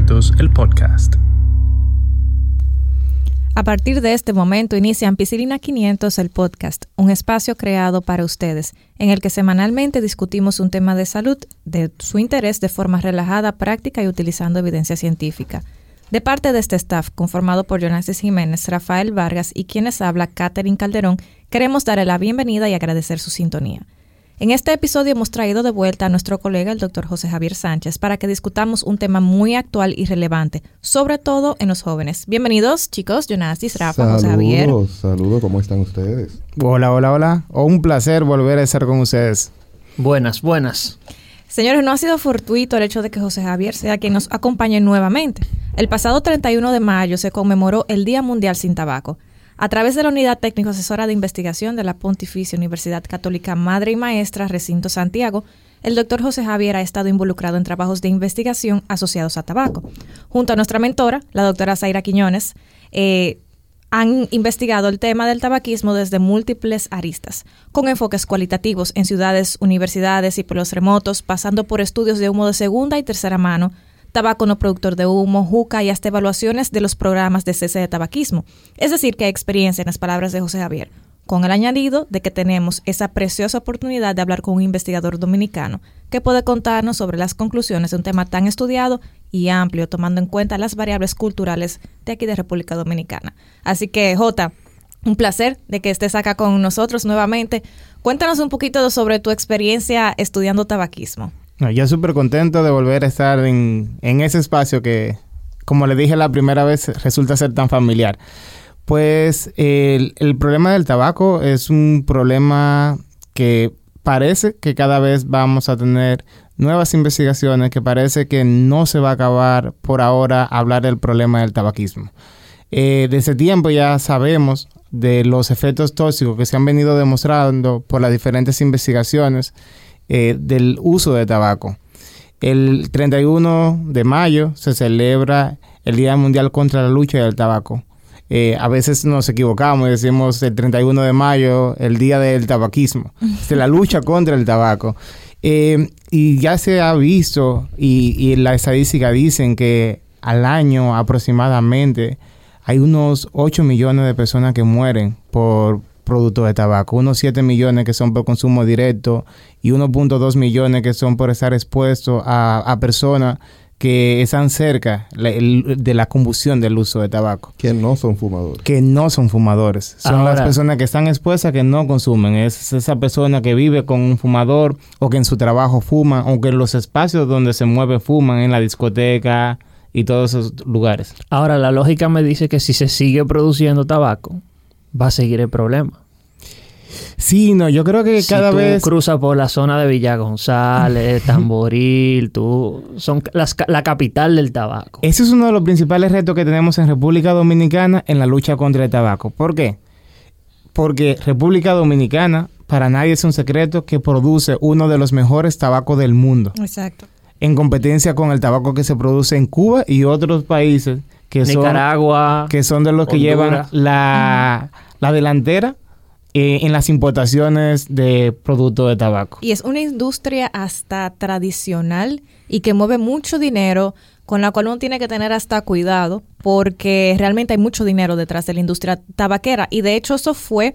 500, el podcast. A partir de este momento inicia Ampicilina 500, el podcast, un espacio creado para ustedes, en el que semanalmente discutimos un tema de salud de su interés de forma relajada, práctica y utilizando evidencia científica. De parte de este staff, conformado por Jonasis Jiménez, Rafael Vargas y quienes habla Catherine Calderón, queremos darle la bienvenida y agradecer su sintonía. En este episodio hemos traído de vuelta a nuestro colega el doctor José Javier Sánchez para que discutamos un tema muy actual y relevante, sobre todo en los jóvenes. Bienvenidos, chicos, Jonasis, Rafa, José Javier. Saludos, saludos, ¿cómo están ustedes? Hola, hola, hola. Oh, un placer volver a estar con ustedes. Buenas, buenas. Señores, no ha sido fortuito el hecho de que José Javier sea quien nos acompañe nuevamente. El pasado 31 de mayo se conmemoró el Día Mundial sin Tabaco. A través de la Unidad Técnico Asesora de Investigación de la Pontificia Universidad Católica Madre y Maestra Recinto Santiago, el doctor José Javier ha estado involucrado en trabajos de investigación asociados a tabaco. Junto a nuestra mentora, la doctora Zaira Quiñones, eh, han investigado el tema del tabaquismo desde múltiples aristas, con enfoques cualitativos en ciudades, universidades y pueblos remotos, pasando por estudios de humo de segunda y tercera mano, tabaco no productor de humo, juca y hasta evaluaciones de los programas de cese de tabaquismo. Es decir, que hay experiencia en las palabras de José Javier, con el añadido de que tenemos esa preciosa oportunidad de hablar con un investigador dominicano que puede contarnos sobre las conclusiones de un tema tan estudiado y amplio, tomando en cuenta las variables culturales de aquí de República Dominicana. Así que, Jota, un placer de que estés acá con nosotros nuevamente. Cuéntanos un poquito sobre tu experiencia estudiando tabaquismo. Yo súper contento de volver a estar en, ese espacio que, como le dije la primera vez, resulta ser tan familiar. Pues el, el problema del tabaco es un problema que parece que cada vez vamos a tener nuevas investigaciones, que parece que no se va a acabar por ahora hablar del problema del tabaquismo. Eh, desde tiempo ya sabemos de los efectos tóxicos que se han venido demostrando por las diferentes investigaciones eh, del uso de tabaco. El 31 de mayo se celebra el Día Mundial contra la Lucha del Tabaco. Eh, a veces nos equivocamos y decimos el 31 de mayo, el Día del Tabaquismo, de la lucha contra el tabaco. Eh, y ya se ha visto, y, y la estadística dicen que al año aproximadamente hay unos 8 millones de personas que mueren por, productos de tabaco, unos 7 millones que son por consumo directo y 1.2 millones que son por estar expuestos a, personas que están cerca de la combustión del uso de tabaco. Que no son fumadores. Que no son fumadores. Son las personas que están expuestas que no consumen. Es esa persona que vive con un fumador o que en su trabajo fuma o que en los espacios donde se mueve fuman, en la discoteca y todos esos lugares. Ahora, la lógica me dice que si se sigue produciendo tabaco, va a seguir el problema. Sí, no, yo creo que cada vez... cruza por la zona de Villa González, Tamboril, tú... Son la capital del tabaco. Ese es uno de los principales retos que tenemos en República Dominicana en la lucha contra el tabaco. ¿Por qué? Porque República Dominicana, para nadie es un secreto, que produce uno de los mejores tabacos del mundo. Exacto. En competencia con el tabaco que se produce en Cuba y otros países que Nicaragua, son... Que son de los que llevan la, la delantera eh, en las importaciones de productos de tabaco. Y es una industria hasta tradicional y que mueve mucho dinero, con la cual uno tiene que tener hasta cuidado, porque realmente hay mucho dinero detrás de la industria tabaquera. Y de hecho eso fue,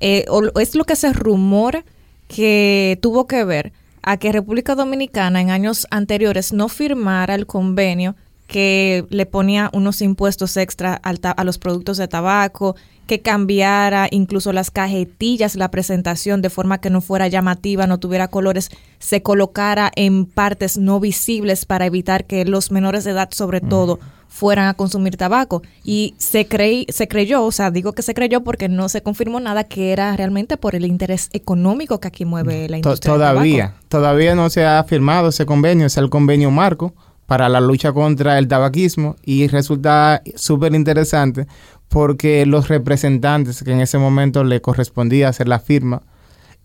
eh, es lo que se rumora que tuvo que ver a que República Dominicana en años anteriores no firmara el convenio que le ponía unos impuestos extra a los productos de tabaco que cambiara incluso las cajetillas, la presentación de forma que no fuera llamativa, no tuviera colores, se colocara en partes no visibles para evitar que los menores de edad sobre todo fueran a consumir tabaco. Y se creí, se creyó, o sea, digo que se creyó porque no se confirmó nada que era realmente por el interés económico que aquí mueve la industria. Todavía, todavía no se ha firmado ese convenio, es el convenio marco para la lucha contra el tabaquismo y resulta súper interesante porque los representantes que en ese momento le correspondía hacer la firma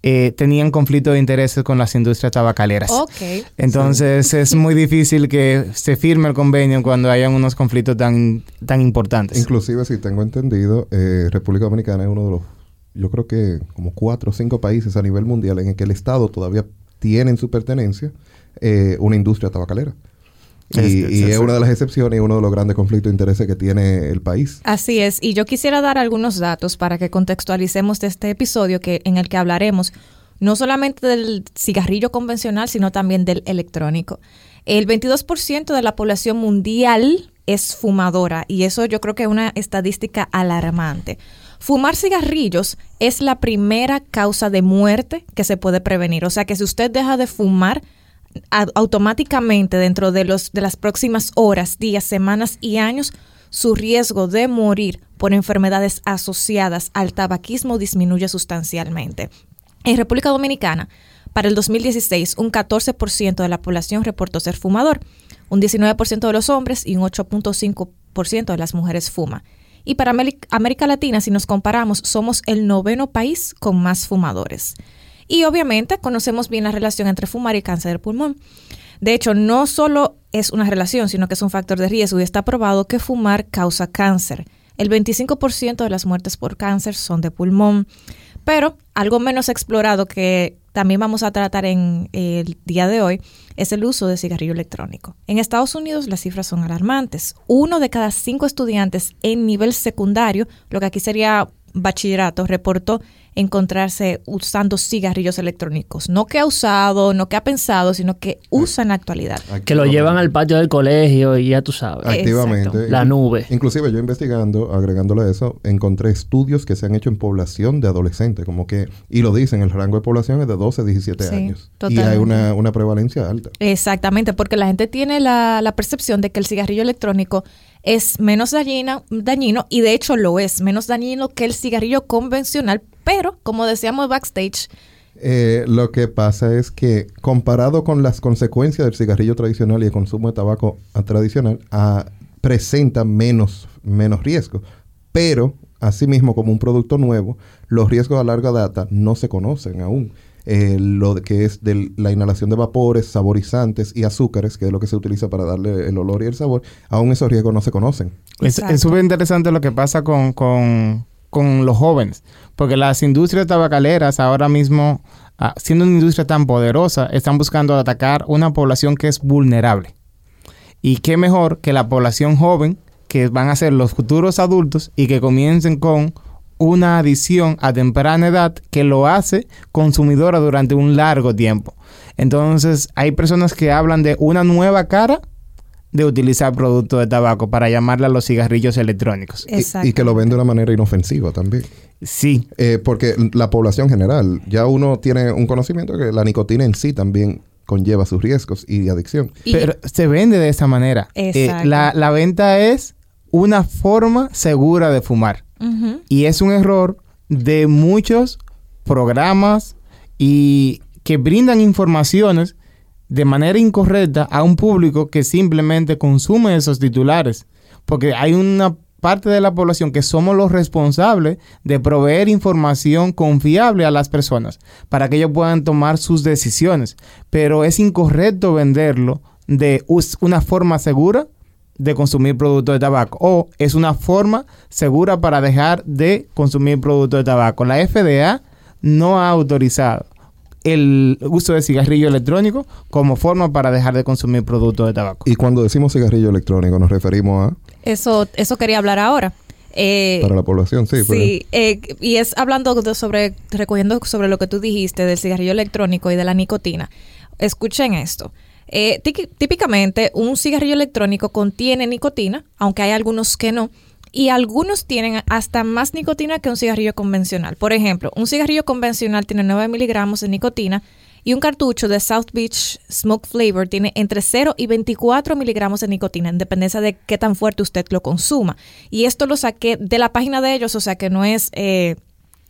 eh, tenían conflicto de intereses con las industrias tabacaleras. Okay. Entonces es muy difícil que se firme el convenio cuando hayan unos conflictos tan, tan importantes. Inclusive, si tengo entendido, eh, República Dominicana es uno de los, yo creo que como cuatro o cinco países a nivel mundial en el que el Estado todavía tiene en su pertenencia eh, una industria tabacalera. Y, Es- y es- es una de las excepciones y uno de los grandes conflictos de intereses que tiene el país. Así es, y yo quisiera dar algunos datos para que contextualicemos de este episodio que, en el que hablaremos no solamente del cigarrillo convencional, sino también del electrónico. El 22% de la población mundial es fumadora y eso yo creo que es una estadística alarmante. Fumar cigarrillos es la primera causa de muerte que se puede prevenir. O sea que si usted deja de fumar, automáticamente dentro de, los, de las próximas horas, días, semanas y años, su riesgo de morir por enfermedades asociadas al tabaquismo disminuye sustancialmente. En República Dominicana, para el 2016, un 14% de la población reportó ser fumador, un 19% de los hombres y un 8.5% de las mujeres fuma. Y para América Latina, si nos comparamos, somos el noveno país con más fumadores. Y obviamente conocemos bien la relación entre fumar y cáncer de pulmón. De hecho, no solo es una relación, sino que es un factor de riesgo y está probado que fumar causa cáncer. El 25% de las muertes por cáncer son de pulmón. Pero algo menos explorado que también vamos a tratar en el día de hoy es el uso de cigarrillo electrónico. En Estados Unidos las cifras son alarmantes. Uno de cada cinco estudiantes en nivel secundario, lo que aquí sería bachillerato, reportó encontrarse usando cigarrillos electrónicos. No que ha usado, no que ha pensado, sino que usa en la actualidad. Que lo llevan al patio del colegio y ya tú sabes. activamente. Exacto. La nube. Inclusive yo investigando, agregándole eso, encontré estudios que se han hecho en población de adolescentes, como que, y lo dicen, el rango de población es de 12 a 17 Sí, años. Y hay una, una prevalencia alta. Exactamente, porque la gente tiene la, la percepción de que el cigarrillo electrónico es menos dañino, y de hecho lo es, menos dañino que el cigarrillo convencional, pero como decíamos backstage, Eh, lo que pasa es que comparado con las consecuencias del cigarrillo tradicional y el consumo de tabaco ah, tradicional, ah, presenta menos, menos riesgo. Pero, asimismo, como un producto nuevo, los riesgos a larga data no se conocen aún. Eh, lo que es de la inhalación de vapores, saborizantes y azúcares, que es lo que se utiliza para darle el olor y el sabor, aún esos riesgos no se conocen. Exacto. es súper interesante lo que pasa con, con- con los jóvenes, porque las industrias tabacaleras ahora mismo, ah, siendo una industria tan poderosa, están buscando atacar una población que es vulnerable. Y qué mejor que la población joven, que van a ser los futuros adultos y que comiencen con una adicción a temprana edad que lo hace consumidora durante un largo tiempo. Entonces, hay personas que hablan de una nueva cara de utilizar productos de tabaco para llamarle a los cigarrillos electrónicos. Y- Y, que lo ven de una manera inofensiva también. Sí, Eh, porque la población general, ya uno tiene un conocimiento que la nicotina en sí también conlleva sus riesgos y adicción. Y- pero se vende de esa manera. Eh, Exacto. la, la venta es una forma segura de fumar. Y es un error de muchos programas y que brindan informaciones de manera incorrecta a un público que simplemente consume esos titulares. Porque hay una parte de la población que somos los responsables de proveer información confiable a las personas para que ellos puedan tomar sus decisiones. Pero es incorrecto venderlo de una forma segura de consumir productos de tabaco o es una forma segura para dejar de consumir productos de tabaco. La FDA no ha autorizado el uso de cigarrillo electrónico como forma para dejar de consumir productos de tabaco. Y cuando decimos cigarrillo electrónico nos referimos a Eso, eso quería hablar ahora. Eh, para la población, sí. pero- Sí, eh, y es hablando de sobre, recogiendo sobre lo que tú dijiste del cigarrillo electrónico y de la nicotina. Escuchen esto. Eh, tí- típicamente un cigarrillo electrónico contiene nicotina, aunque hay algunos que no, y algunos tienen hasta más nicotina que un cigarrillo convencional. Por ejemplo, un cigarrillo convencional tiene 9 miligramos de nicotina y un cartucho de South Beach Smoke Flavor tiene entre 0 y 24 miligramos de nicotina, en dependencia de qué tan fuerte usted lo consuma. Y esto lo saqué de la página de ellos, o sea que no es eh,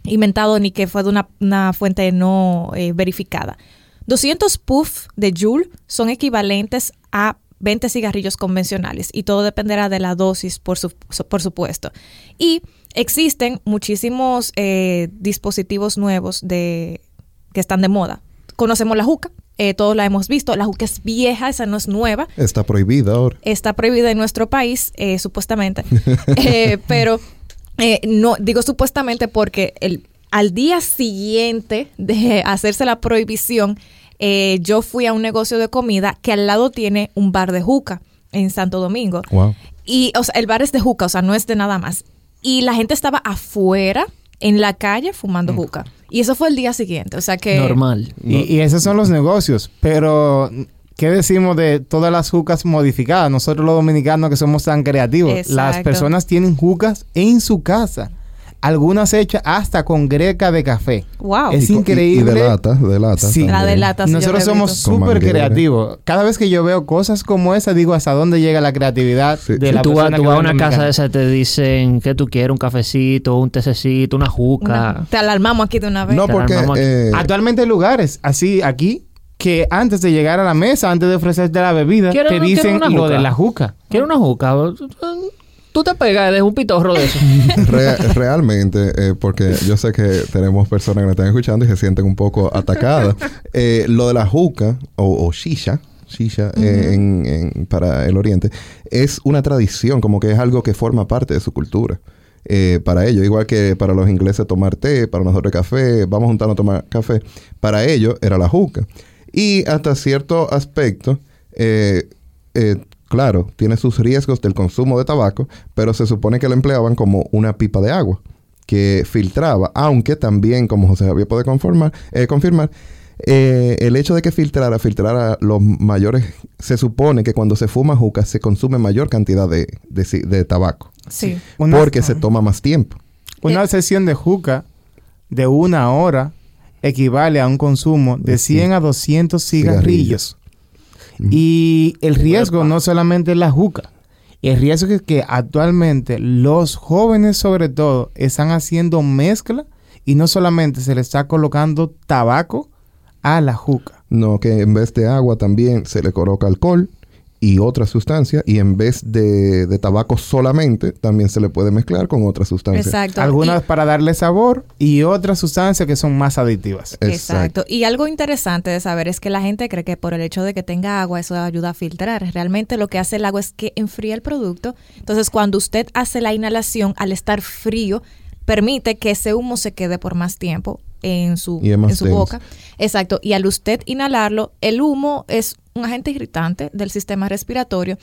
inventado ni que fue de una, una fuente no eh, verificada. 200 puff de Joule son equivalentes a 20 cigarrillos convencionales y todo dependerá de la dosis, por, su- por supuesto. Y existen muchísimos eh, dispositivos nuevos de, que están de moda. Conocemos la juca, eh, todos la hemos visto. La juca es vieja, esa no es nueva Está prohibida ahora. está prohibida en nuestro país, eh, supuestamente. Eh, pero eh, no digo supuestamente porque el, al día siguiente de hacerse la prohibición, eh, yo fui a un negocio de comida que al lado tiene un bar de juca en Santo Domingo. Wow. Y, o sea, el bar es de juca, o sea, no es de nada más. Y la gente estaba afuera, en la calle, fumando juca. Y eso fue el día siguiente, o sea que... Normal. Y, y esos son los negocios. Pero, ¿qué decimos de todas las jucas modificadas? Nosotros los dominicanos que somos tan creativos. Las personas tienen jucas en su casa. Algunas hechas hasta con greca de café. Wow. Es Y increíble. Y de lata, de lata. Sí. La de también. lata, sí, yo Nosotros somos súper creativos. Cada vez que yo veo cosas como esa, digo hasta dónde llega la creatividad Sí. de la tú vas, persona tú que vas a una casa Dominicana. de esa te dicen que tú quieres un cafecito, un tececito, una juca. Una- te alarmamos aquí de una vez. No, Te porque... eh, Actualmente hay lugares así aquí que antes de llegar a la mesa, antes de ofrecerte la bebida, ¿Quiero- te quiero dicen lo de la juca. ¿Quieres una juca? Tú te pegas de un pitorro de eso. Re- realmente, eh, porque yo sé que tenemos personas que nos están escuchando y se sienten un poco atacadas. Eh, lo de la juca o, o shisha, shisha eh, en- en- para el oriente, es una tradición, como que es algo que forma parte de su cultura. eh, para ellos, igual que para los ingleses tomar té, para nosotros café, vamos juntando a tomar café, para ellos era la juca. Y hasta cierto aspecto, eh, eh, claro, tiene sus riesgos del consumo de tabaco, pero se supone que la empleaban como una pipa de agua que filtraba, aunque también, como José Javier puede conformar, eh, confirmar, eh, el hecho de que filtrara, filtrara los mayores, se supone que cuando se fuma juca se consume mayor cantidad de, de tabaco, Sí. Una, porque se toma más tiempo. una sesión de juca de una hora equivale a un consumo de 100 a 200 cigarrillos. Y el riesgo no solamente es la juca. El riesgo es que actualmente los jóvenes sobre todo están haciendo mezcla y no solamente se le está colocando tabaco a la juca. No, que en vez de agua también se le coloca alcohol y otra sustancia, y en vez de, de tabaco solamente, también se le puede mezclar con otra sustancia. Exacto. Algunas Y- para darle sabor y otras sustancias que son más adictivas. Exacto. Y algo interesante de saber es que la gente cree que por el hecho de que tenga agua eso ayuda a filtrar. Realmente lo que hace el agua es que enfría el producto. Entonces cuando usted hace la inhalación al estar frío, permite que ese humo se quede por más tiempo en su, Y en boca. Exacto. Y al usted inhalarlo, el humo es un agente irritante del sistema respiratorio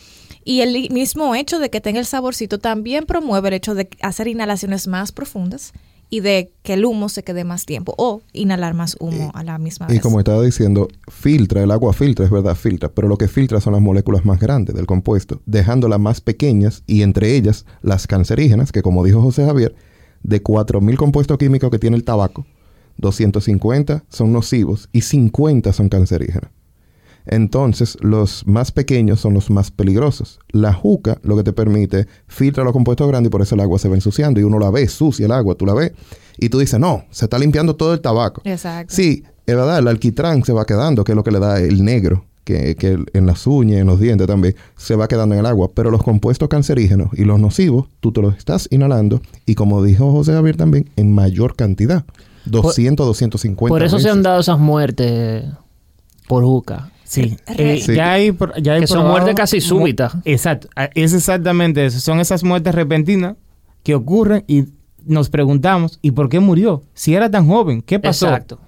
y el mismo hecho de que tenga el saborcito también promueve el hecho de hacer inhalaciones más profundas y de que el humo se quede más tiempo o inhalar más humo a la misma Y vez. como estaba diciendo, filtra, el agua filtra, es verdad, filtra, pero lo que filtra son las moléculas más grandes del compuesto, dejándolas más pequeñas y entre ellas las cancerígenas, que como dijo José Javier, de 4.000 compuestos químicos que tiene el tabaco, 250 son nocivos y 50 son cancerígenos. Entonces, los más pequeños son los más peligrosos. La juca lo que te permite filtra los compuestos grandes y por eso el agua se va ensuciando y uno la ve sucia el agua, tú la ves y tú dices, no, se está limpiando todo el tabaco. Exacto. Sí, es verdad, el alquitrán se va quedando, que es lo que le da el negro, que, que en las uñas, en los dientes también, se va quedando en el agua. Pero los compuestos cancerígenos y los nocivos, tú te los estás inhalando y como dijo José Javier también, en mayor cantidad. 200, 250 Por eso se han dado esas muertes por juca. Sí. Re- Eh, Sí. Ya hay, ya hay Que son muertes casi súbitas. Exacto. Es exactamente eso. Son esas muertes repentinas que ocurren y nos preguntamos, ¿y por qué murió? Si era tan joven, ¿qué pasó? Exacto.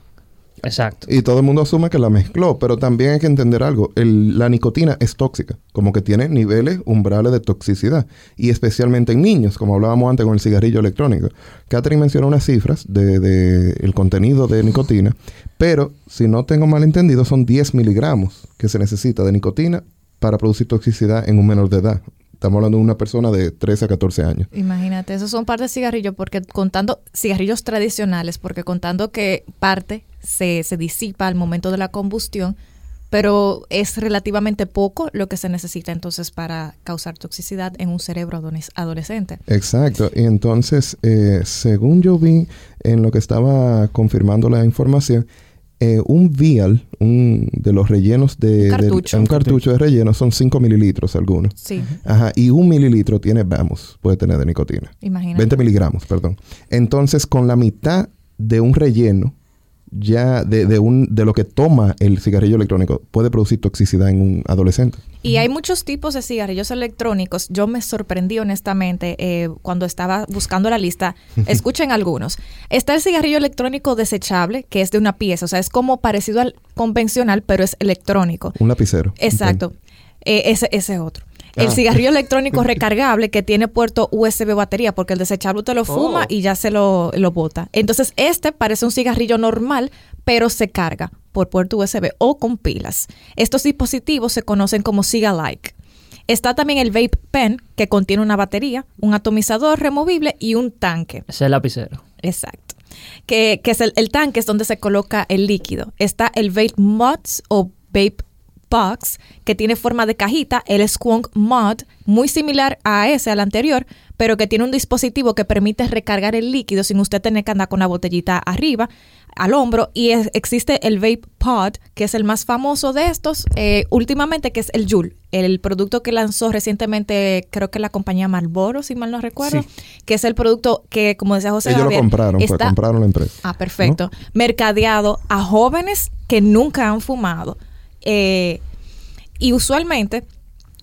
Exacto. Y todo el mundo asume que la mezcló, pero también hay que entender algo. El- la nicotina es tóxica, como que tiene niveles umbrales de toxicidad, y especialmente en niños, como hablábamos antes con el cigarrillo electrónico. Catherine mencionó unas cifras de, de el contenido de nicotina, pero si no tengo mal entendido, son 10 miligramos que se necesita de nicotina para producir toxicidad en un menor de edad. Estamos hablando de una persona de 13 a 14 años. Imagínate, esos son par de cigarrillos, porque contando cigarrillos tradicionales, porque contando que parte se, se disipa al momento de la combustión, pero es relativamente poco lo que se necesita entonces para causar toxicidad en un cerebro adolescente. Exacto. Y entonces, eh, según yo vi en lo que estaba confirmando la información, eh, un vial un, de los rellenos de... Un cartucho. un cartucho de relleno son 5 mililitros algunos. Sí, Ajá. Y un mililitro tiene, vamos, puede tener de nicotina. imagínate. 20 miligramos, perdón. Entonces, con la mitad de un relleno ya de, de, un, de lo que toma el cigarrillo electrónico puede producir toxicidad en un adolescente. Y hay muchos tipos de cigarrillos electrónicos. Yo me sorprendí honestamente eh, cuando estaba buscando la lista. Escuchen algunos. Está el cigarrillo electrónico desechable, que es de una pieza, o sea, es como parecido al convencional, pero es electrónico. Un lapicero. Exacto. Eh, ese, ese otro. El Ah. cigarrillo electrónico recargable que tiene puerto USB batería, porque el desechable usted lo fuma Oh. y ya se lo, lo bota. Entonces, este parece un cigarrillo normal, pero se carga por puerto USB o con pilas. Estos dispositivos se conocen como Ciga-like. Está también el vape pen, que contiene una batería, un atomizador removible y un tanque. Ese es el lapicero. Exacto. Que, que es el, el tanque es donde se coloca el líquido. Está el Vape Mods o Vape Box, que tiene forma de cajita, el Squonk Mod, muy similar a ese, al anterior, pero que tiene un dispositivo que permite recargar el líquido sin usted tener que andar con la botellita arriba, al hombro. Y es- existe el Vape Pod, que es el más famoso de estos, eh, últimamente, que es el Joule, el producto que lanzó recientemente, creo que la compañía Marlboro, si mal no recuerdo, Sí. que es el producto que, como decía José Ellos lo compraron, está- compraron la empresa. Ah, perfecto. Mercadeado a jóvenes que nunca han fumado. Eh, y usualmente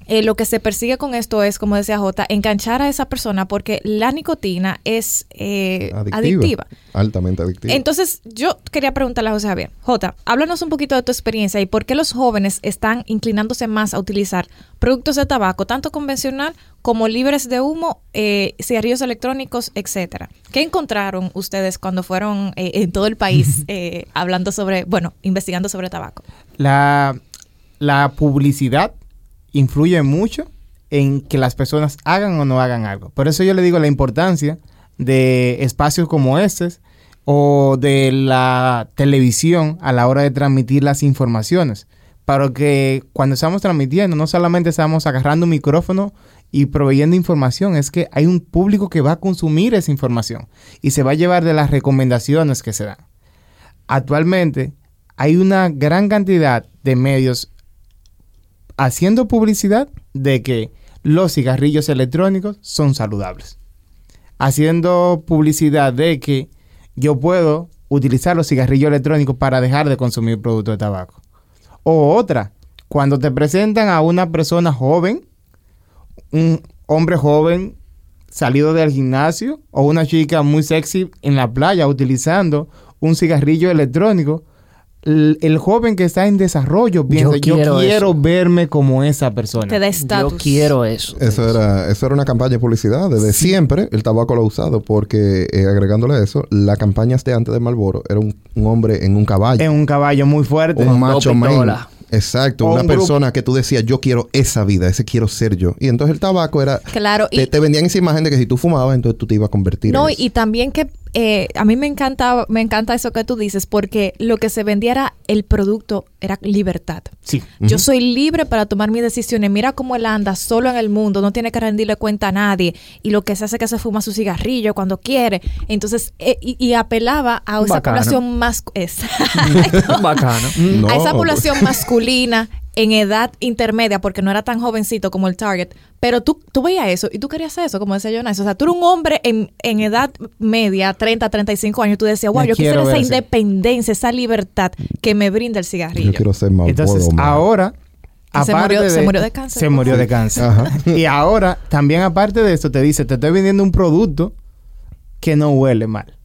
eh, lo que se persigue con esto es, como decía Jota, enganchar a esa persona porque la nicotina es eh, adictiva. Altamente adictiva. Entonces, yo quería preguntarle a José Javier, Jota, háblanos un poquito de tu experiencia y por qué los jóvenes están inclinándose más a utilizar productos de tabaco, tanto convencional como libres de humo, eh, cigarrillos electrónicos, etcétera. ¿Qué encontraron ustedes cuando fueron eh, en todo el país eh, hablando sobre, bueno, investigando sobre tabaco? La, la publicidad influye mucho en que las personas hagan o no hagan algo. Por eso yo le digo la importancia de espacios como estos o de la televisión a la hora de transmitir las informaciones. Para que cuando estamos transmitiendo, no solamente estamos agarrando un micrófono y proveyendo información, es que hay un público que va a consumir esa información y se va a llevar de las recomendaciones que se dan. Actualmente hay una gran cantidad de medios haciendo publicidad de que los cigarrillos electrónicos son saludables. Haciendo publicidad de que yo puedo utilizar los cigarrillos electrónicos para dejar de consumir productos de tabaco. O otra, cuando te presentan a una persona joven, un hombre joven salido del gimnasio o una chica muy sexy en la playa utilizando un cigarrillo electrónico, el, el joven que está en desarrollo piensa, yo quiero, quiero eso". verme como esa persona. Te da Yo estatus. quiero eso. Eso era, eso era una campaña de publicidad. Desde siempre el tabaco lo ha usado porque, eh, agregándole a eso, la campaña de antes de Marlboro era un, un hombre en un caballo. Es un caballo muy fuerte. un macho man. Exacto, O una un persona que tú decías, yo quiero esa vida, ese quiero ser yo. Y entonces el tabaco era... Claro, y, Te, te vendían esa imagen de que si tú fumabas, entonces tú te ibas a convertir No, en eso. y también que eh, a mí me encanta, me encanta eso que tú dices, porque lo que se vendía era el producto, era libertad. Sí. Yo soy libre para tomar mis decisiones. Mira cómo él anda solo en el mundo, no tiene que rendirle cuenta a nadie. Y lo que se hace es que se fuma su cigarrillo cuando quiere. Entonces, eh, y, y apelaba a esa Bacano. población más. Exacto. Bacano. No, a esa población masculina en edad intermedia, porque no era tan jovencito como el target, pero tú, tú veías eso y tú querías eso, como decía Jonas. O sea, tú eres un hombre en, en edad media, 30, 35 años, tú decías, wow, Me yo quisiera quiero esa ver así". independencia, esa libertad que me brinda el cigarrillo. Yo quiero ser más Entonces, ahora, se aparte murió- se murió de cáncer, Se ¿no? murió de cáncer. Ajá. Y ahora, también aparte de esto, te dice, te estoy vendiendo un producto que no huele mal.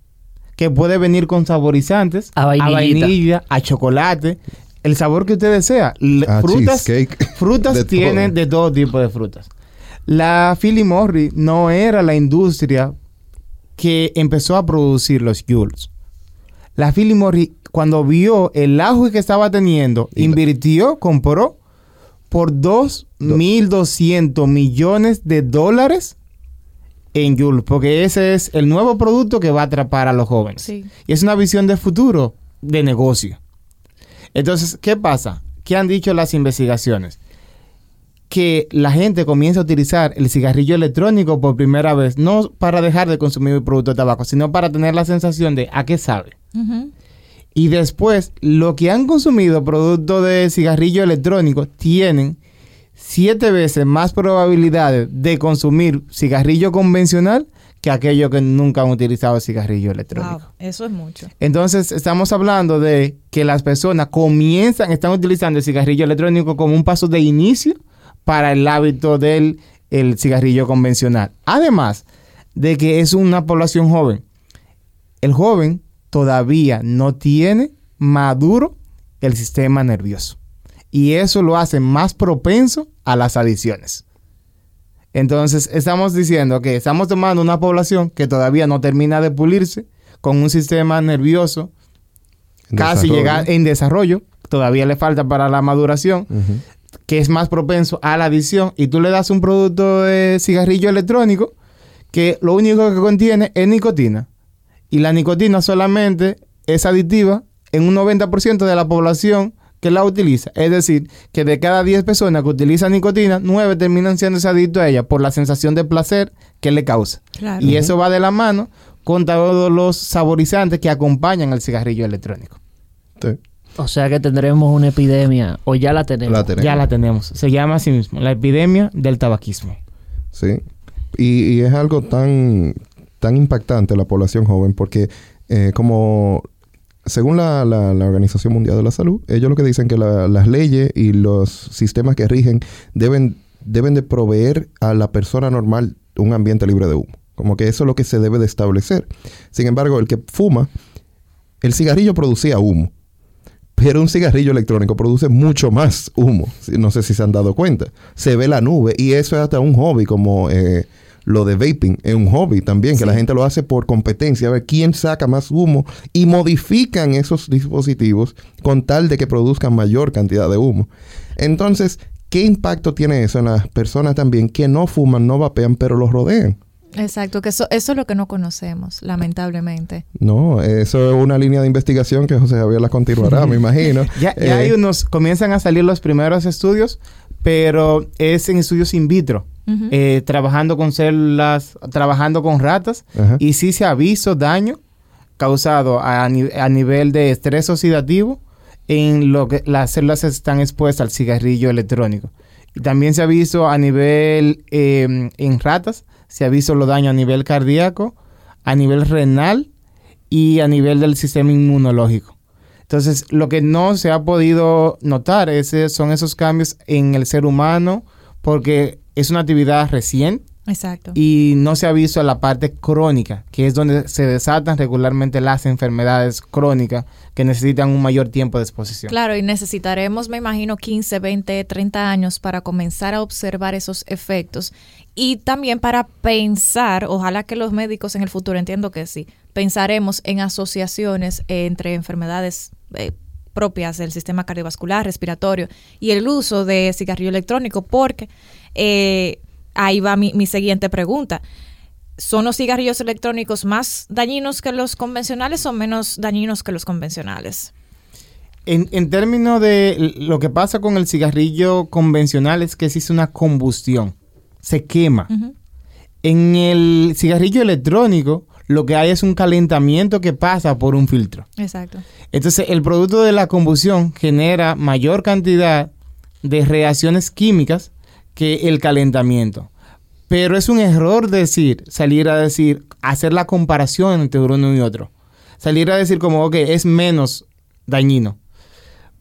Que puede venir con saborizantes, A vainilla, a chocolate, el sabor que usted desea. L- A frutas cheesecake. frutas De tienen todo. de todo tipo de frutas. La Philly Morris no era la industria que empezó a producir los Jules. La Philly Morris, cuando vio el auge que estaba teniendo, Y la- invirtió, compró por 2.200 millones de dólares en Jules, porque ese es el nuevo producto que va a atrapar a los jóvenes. Sí. Y es una visión de futuro, de negocio. Entonces, ¿qué pasa? ¿Qué han dicho las investigaciones? Que la gente comienza a utilizar el cigarrillo electrónico por primera vez, no para dejar de consumir el producto de tabaco, sino para tener la sensación de a qué sabe. Y después, lo que han consumido producto de cigarrillo electrónico tienen siete veces más probabilidades de consumir cigarrillo convencional que aquellos que nunca han utilizado cigarrillo electrónico. Wow, eso es mucho. Entonces, estamos hablando de que las personas comienzan, están utilizando el cigarrillo electrónico como un paso de inicio para el hábito del el cigarrillo convencional. Además de que es una población joven. El joven todavía no tiene maduro el sistema nervioso. Y eso lo hace más propenso a las adicciones. Entonces, estamos diciendo que estamos tomando una población que todavía no termina de pulirse, con un sistema nervioso casi desarrollo. llega en desarrollo, todavía le falta para la maduración, que es más propenso a la adicción, y tú le das un producto de cigarrillo electrónico que lo único que contiene es nicotina. Y la nicotina solamente es adictiva en un 90% de la población que la utiliza. Es decir, que de cada 10 personas que utilizan nicotina, 9 terminan siendo adictos a ella por la sensación de placer que le causa. Claro. Y eso va de la mano con todos los saborizantes que acompañan al cigarrillo electrónico. Sí. O sea que tendremos una epidemia, o ya la tenemos. La tenemos. Ya la tenemos. Se llama así mismo, la epidemia del tabaquismo. Sí. Y, y es algo tan, tan impactante la población joven porque eh, como según la, la- Organización Mundial de la Salud, ellos lo que dicen que la- las leyes y los sistemas que rigen deben, deben de proveer a la persona normal un ambiente libre de humo. Como que eso es lo que se debe de establecer. Sin embargo, el que fuma, el cigarrillo producía humo. Pero un cigarrillo electrónico produce mucho más humo. No sé si se han dado cuenta. Se ve la nube y eso es hasta un hobby como eh, lo de vaping. Es un hobby también, que la gente lo hace por competencia. A ver quién saca más humo y modifican esos dispositivos con tal de que produzcan mayor cantidad de humo. Entonces, ¿qué impacto tiene eso en las personas también que no fuman, no vapean, pero los rodean? Exacto, que eso, eso es lo que no conocemos, lamentablemente. No, eso es una línea de investigación que José Javier la continuará, me imagino. Ya, ya Eh, hay unos, comienzan a salir los primeros estudios, pero es en estudios in vitro, Eh, trabajando con células, trabajando con ratas, y sí se ha visto daño causado a, ni- a nivel de estrés oxidativo en lo que las células están expuestas al cigarrillo electrónico. Y también se ha visto a nivel eh, en ratas, se ha visto los daños a nivel cardíaco, a nivel renal y a nivel del sistema inmunológico. Entonces, lo que no se ha podido notar ese- son esos cambios en el ser humano porque es una actividad reciente Exacto. y no se ha visto la parte crónica, que es donde se desatan regularmente las enfermedades crónicas que necesitan un mayor tiempo de exposición. Claro, y necesitaremos, me imagino, 15, 20, 30 años para comenzar a observar esos efectos y también para pensar, ojalá que los médicos en el futuro, entiendo que sí, pensaremos en asociaciones entre enfermedades eh, propias del sistema cardiovascular, respiratorio y el uso de cigarrillo electrónico, porque eh, ahí va mi, mi siguiente pregunta. ¿Son los cigarrillos electrónicos más dañinos que los convencionales o menos dañinos que los convencionales? En, en términos de lo que pasa con el cigarrillo convencional es que existe una combustión, se quema. En el cigarrillo electrónico lo que hay es un calentamiento que pasa por un filtro. Exacto. Entonces, el producto de la combustión genera mayor cantidad de reacciones químicas que el calentamiento. Pero es un error decir, salir a decir, hacer la comparación entre uno y otro. Salir a decir como, ok, es menos dañino.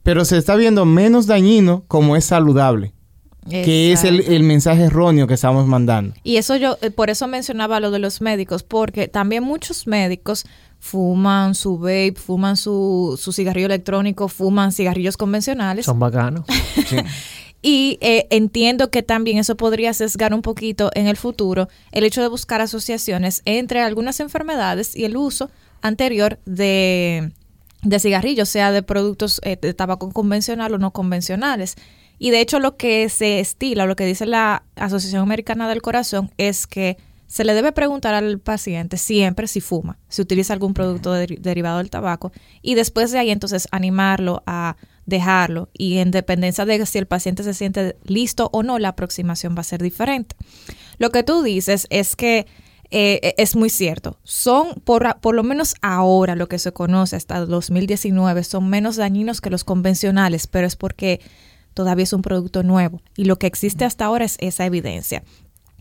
Pero se está viendo menos dañino como es saludable, que es el, el mensaje erróneo que estamos mandando. Y eso yo, eh, por eso mencionaba lo de los médicos, porque también muchos médicos fuman su vape, fuman su, su cigarrillo electrónico, fuman cigarrillos convencionales. Son bacanos. Y eh, entiendo que también eso podría sesgar un poquito en el futuro el hecho de buscar asociaciones entre algunas enfermedades y el uso anterior de, de cigarrillos, sea de productos eh, de tabaco convencional o no convencionales. Y de hecho lo que se estila, lo que dice la Asociación Americana del Corazón es que se le debe preguntar al paciente siempre si fuma, si utiliza algún producto deri- derivado del tabaco y después de ahí entonces animarlo a dejarlo y en dependencia de si el paciente se siente listo o no, la aproximación va a ser diferente. Lo que tú dices es que eh, es muy cierto. Son, por, por lo menos ahora, lo que se conoce hasta el 2019, son menos dañinos que los convencionales, pero es porque todavía es un producto nuevo y lo que existe hasta ahora es esa evidencia.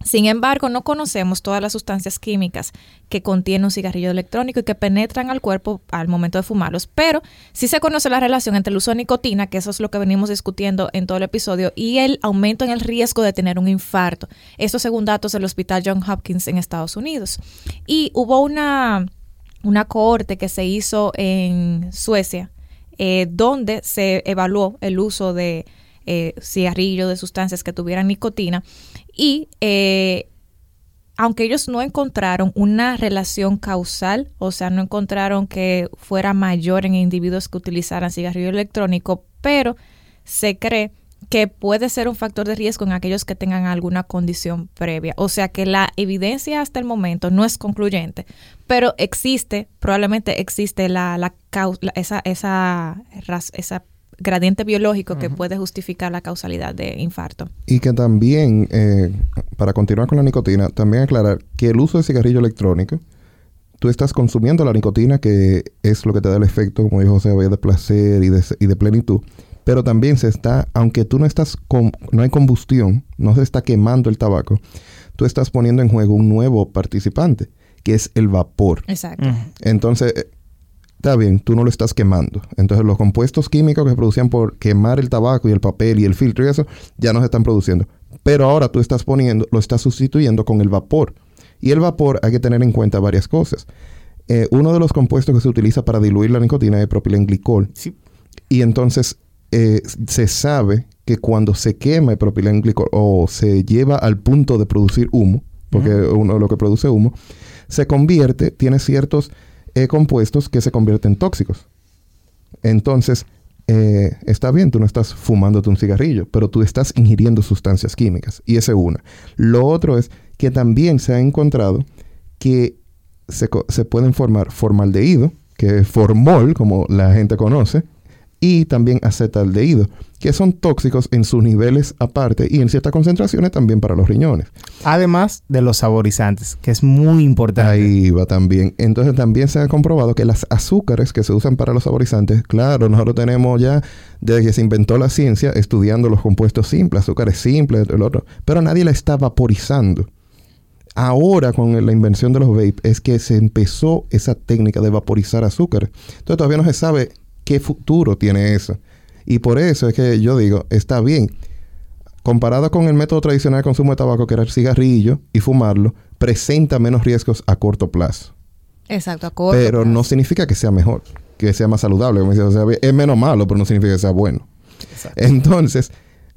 Sin embargo, no conocemos todas las sustancias químicas que contiene un cigarrillo electrónico y que penetran al cuerpo al momento de fumarlos, pero sí se conoce la relación entre el uso de nicotina, que eso es lo que venimos discutiendo en todo el episodio, y el aumento en el riesgo de tener un infarto. Esto según datos del Hospital John Hopkins en Estados Unidos. Y hubo una, una cohorte que se hizo en Suecia, eh, donde se evaluó el uso de eh, cigarrillos, de sustancias que tuvieran nicotina y eh, aunque ellos no encontraron una relación causal, o sea, no encontraron que fuera mayor en individuos que utilizaran cigarrillo electrónico, pero se cree que puede ser un factor de riesgo en aquellos que tengan alguna condición previa. O sea que la evidencia hasta el momento no es concluyente, pero existe, probablemente existe la, la, esa, esa, esa gradiente biológico que puede justificar la causalidad de infarto. Y que también, eh, para continuar con la nicotina, también aclarar que el uso de cigarrillo electrónico, tú estás consumiendo la nicotina, que es lo que te da el efecto, como dijo José, de placer y de, y de plenitud, pero también se está, aunque tú no estás, con, no hay combustión, no se está quemando el tabaco, tú estás poniendo en juego un nuevo participante, que es el vapor. Exacto. Entonces, está bien, tú no lo estás quemando. Entonces los compuestos químicos que se producían por quemar el tabaco y el papel y el filtro y eso, ya no se están produciendo. Pero ahora tú estás poniendo, lo estás sustituyendo con el vapor. Y el vapor hay que tener en cuenta varias cosas. Eh, uno de los compuestos que se utiliza para diluir la nicotina es propilenglicol. Sí. Y entonces eh, se sabe que cuando se quema el propilenglicol o se lleva al punto de producir humo, porque uno lo que produce humo, se convierte, tiene ciertos eh, compuestos que se convierten tóxicos. Entonces, eh, está bien, tú no estás fumándote un cigarrillo, pero tú estás ingiriendo sustancias químicas. Y esa es una. Lo otro es que también se ha encontrado que se, se pueden formar formaldehído, que es formol, como la gente conoce, y también acetaldehído, que son tóxicos en sus niveles aparte y en ciertas concentraciones también para los riñones. Además de los saborizantes, que es muy importante. Ahí va también. Entonces también se ha comprobado que las azúcares que se usan para los saborizantes, claro, nosotros tenemos ya desde que se inventó la ciencia estudiando los compuestos simples, azúcares simples, el otro, pero nadie la está vaporizando. Ahora con la invención de los vape es que se empezó esa técnica de vaporizar azúcares. Entonces todavía no se sabe ¿Qué futuro tiene eso? Y por eso es que yo digo, está bien. Comparado con el método tradicional de consumo de tabaco, que era el cigarrillo y fumarlo, presenta menos riesgos a corto plazo. Exacto, a corto Pero no significa que sea mejor, que sea más saludable. es menos malo, pero no significa que sea bueno. Entonces,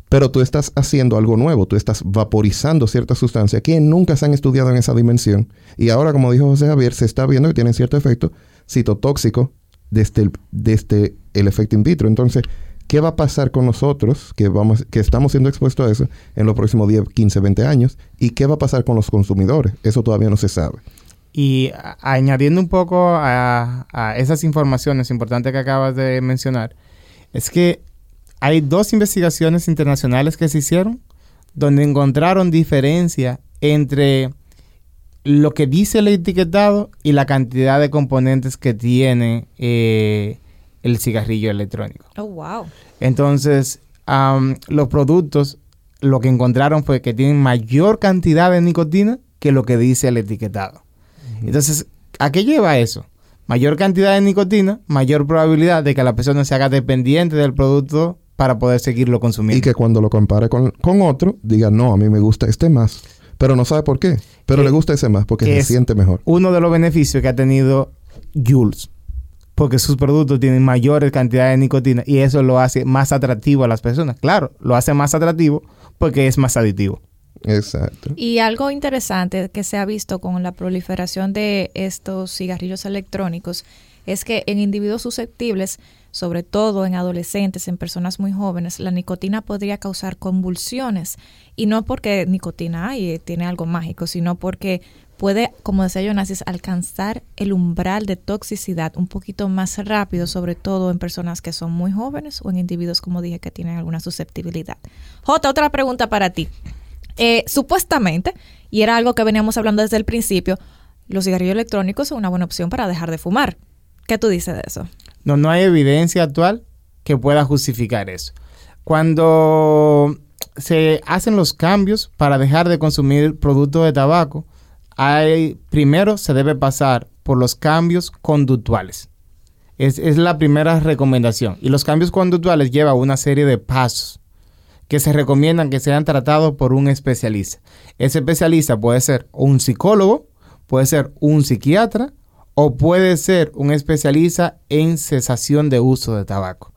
pero tú estás haciendo algo nuevo, tú estás vaporizando ciertas sustancias que nunca se han estudiado en esa dimensión. Y ahora, como dijo José Javier, se está viendo que tienen cierto efecto citotóxico desde el, desde el efecto in vitro. Entonces, ¿qué va a pasar con nosotros que, vamos, que estamos siendo expuestos a eso en los próximos 10, 15, 20 años? ¿Y qué va a pasar con los consumidores? Eso todavía no se sabe. Y añadiendo un poco a, a, esas informaciones importantes que acabas de mencionar, es que hay dos investigaciones internacionales que se hicieron donde encontraron diferencia entre lo que dice el etiquetado y la cantidad de componentes que tiene eh, el cigarrillo electrónico. Oh, wow. Entonces, los productos, lo que encontraron fue que tienen mayor cantidad de nicotina que lo que dice el etiquetado. Entonces, ¿a qué lleva eso? Mayor cantidad de nicotina, mayor probabilidad de que la persona se haga dependiente del producto para poder seguirlo consumiendo. Y que cuando lo compare con, con otro, diga, no, a mí me gusta este más pero no sabe por qué. Pero le gusta ese más porque se siente mejor. Uno de los beneficios que ha tenido Jules. Porque sus productos tienen mayores cantidades de nicotina y eso lo hace más atractivo a las personas. Claro, lo hace más atractivo porque es más aditivo. Exacto. Y algo interesante que se ha visto con la proliferación de estos cigarrillos electrónicos es que en individuos susceptibles sobre todo en adolescentes, en personas muy jóvenes, la nicotina podría causar convulsiones. Y no porque nicotina hay, eh, tiene algo mágico, sino porque puede, como decía Jonasis, alcanzar el umbral de toxicidad un poquito más rápido, sobre todo en personas que son muy jóvenes o en individuos, como dije, que tienen alguna susceptibilidad. Jota, otra pregunta para ti. Eh, supuestamente, y era algo que veníamos hablando desde el principio, los cigarrillos electrónicos son una buena opción para dejar de fumar. ¿Qué tú dices de eso? No, no hay evidencia actual que pueda justificar eso. Cuando se hacen los cambios para dejar de consumir productos de tabaco, hay, primero se debe pasar por los cambios conductuales. Es, es la primera recomendación. Y los cambios conductuales llevan una serie de pasos que se recomiendan que sean tratados por un especialista. Ese especialista puede ser un psicólogo, puede ser un psiquiatra o puede ser un especialista en cesación de uso de tabaco.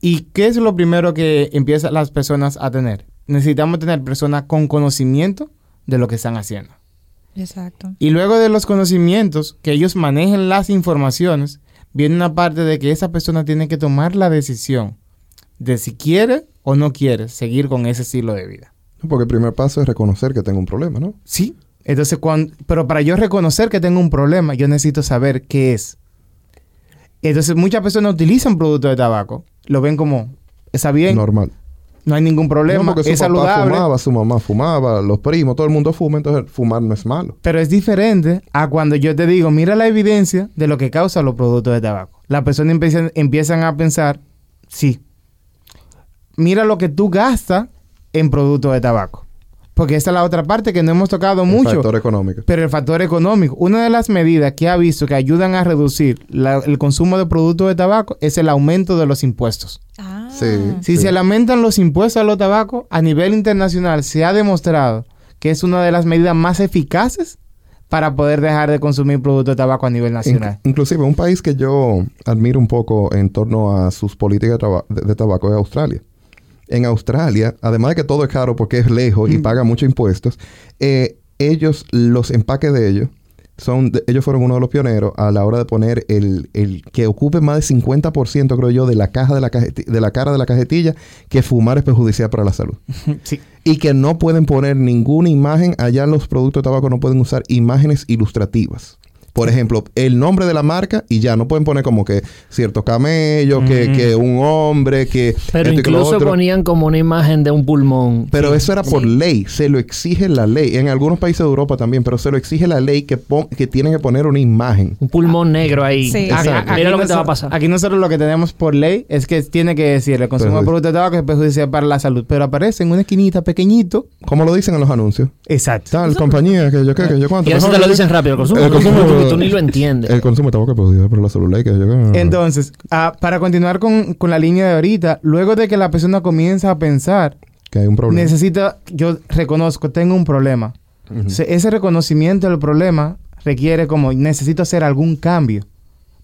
¿Y qué es lo primero que empiezan las personas a tener? Necesitamos tener personas con conocimiento de lo que están haciendo. Exacto. Y luego de los conocimientos, que ellos manejen las informaciones, viene una parte de que esa persona tiene que tomar la decisión de si quiere o no quiere seguir con ese estilo de vida. Porque el primer paso es reconocer que tengo un problema, ¿no? Sí. Entonces, cuando, pero para yo reconocer que tengo un problema, yo necesito saber qué es. Entonces, muchas personas utilizan productos de tabaco, lo ven como, está bien, Normal. no hay ningún problema, No, porque su es papá saludable. fumaba, su mamá fumaba, los primos, todo el mundo fuma, entonces fumar no es malo. Pero es diferente a cuando yo te digo, mira la evidencia de lo que causa los productos de tabaco. Las personas empiezan, empiezan a pensar, sí, mira lo que tú gastas en productos de tabaco. Porque esta es la otra parte que no hemos tocado El mucho. factor económico. Pero el factor económico, una de las medidas que ha visto que ayudan a reducir la- el consumo de productos de tabaco es el aumento de los impuestos. Ah. Sí. Si se le aumentan los impuestos a los tabacos, a nivel internacional se ha demostrado que es una de las medidas más eficaces para poder dejar de consumir productos de tabaco a nivel nacional. Inc- inclusive un país que yo admiro un poco en torno a sus políticas de, traba- de- de tabaco es Australia. En Australia, además de que todo es caro porque es lejos y paga muchos impuestos, eh, ellos, los empaques de ellos, son de- ellos fueron uno de los pioneros a la hora de poner el, el que ocupe más de 50%, creo yo, de la caja de la, de la cara de la cajetilla, que fumar es perjudicial para la salud. Sí. Y que no pueden poner ninguna imagen, allá los productos de tabaco no pueden usar imágenes ilustrativas. Por ejemplo, el nombre de la marca y ya no pueden poner como que cierto camello, que, Mm. que un hombre, que Pero esto y que lo incluso otro. ponían como una imagen de un pulmón. Pero eso era por Sí. ley, se lo exige la ley. En algunos países de Europa también, pero se lo exige la ley que, pon- que tienen que poner una imagen. Un pulmón negro ahí. Sí. Ah, Exacto. Mira lo que te va a pasar. Aquí nosotros lo que tenemos por ley es que tiene que decir el consumo de productos de tabaco es perjudicial para la salud. Pero aparece en una esquinita pequeñito. Como lo dicen en los anuncios. Exacto. Tal compañía, que yo qué, que yo cuánto. Y así Mejor te lo que dicen rápido. El consumo, El consumo- tú ni lo entiendes. El consumo de tabaco es perjudicial para la ley, que yo. Entonces, ah, para continuar con, con la línea de ahorita, luego de que la persona comienza a pensar, que hay un problema. necesita, yo reconozco, tengo un problema. Se- ese reconocimiento del problema requiere como, necesito hacer algún cambio